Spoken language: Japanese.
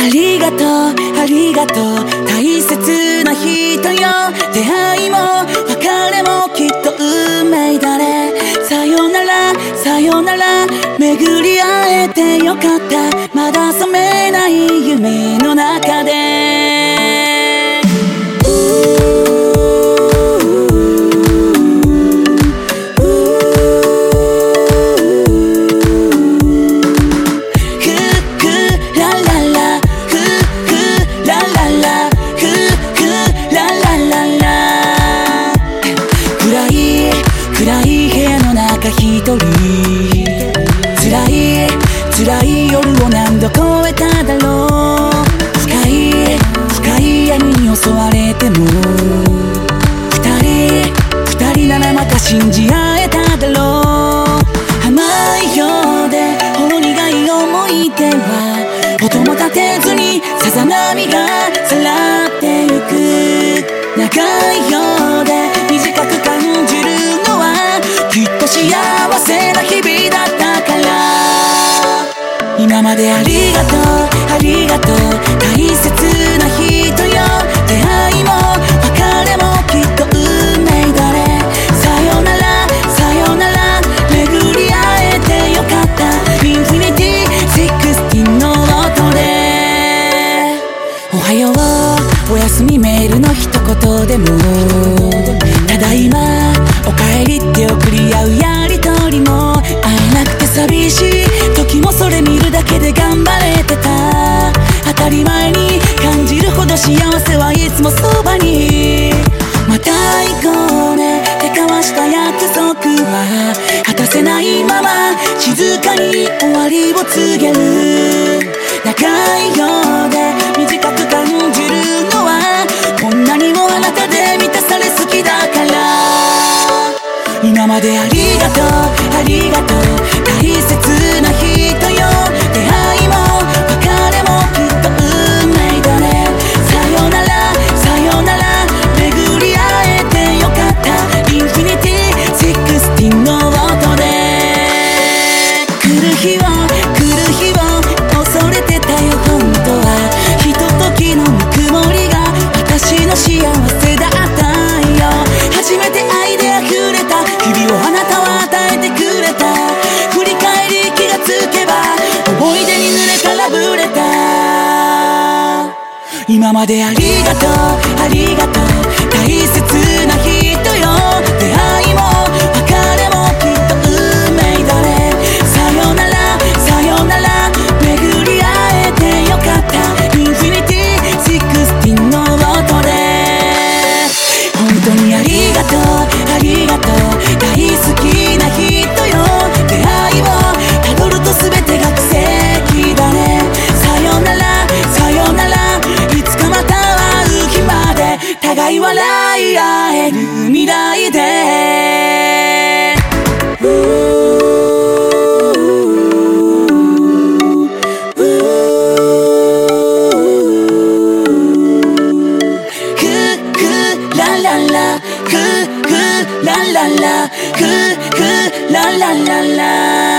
ありがとうありがとう。大切な人よ。出会いも別れもきっと運命だね。さよならさよなら。巡り会えてよかった。まだ覚めない夢の中で。を何度越えただろう。深い深い闇に襲われても。二人二人ならまた信じ合えただろう。甘いようでほろ苦い思い出は音も立てずにさざ波がでありがとう。ありがとう。大切な人よ。出会いも別れもきっと運命だねさよならさよなら巡り会えてよかったインフィニティ16の音でおはようおやすみメールの一言でもは果たせないまま静かに終わりを告げる長いようで短く感じるのはこんなにもあなたで満たされ好きだから。今までありがとうありがとう。大切。今までありがとうありがとう大切な人よ。出会いも別れもきっと運命だね。さよならさよなら巡り会えてよかった。インフィニティシクスティンの音で。本当にありがとうふふらららふふらららら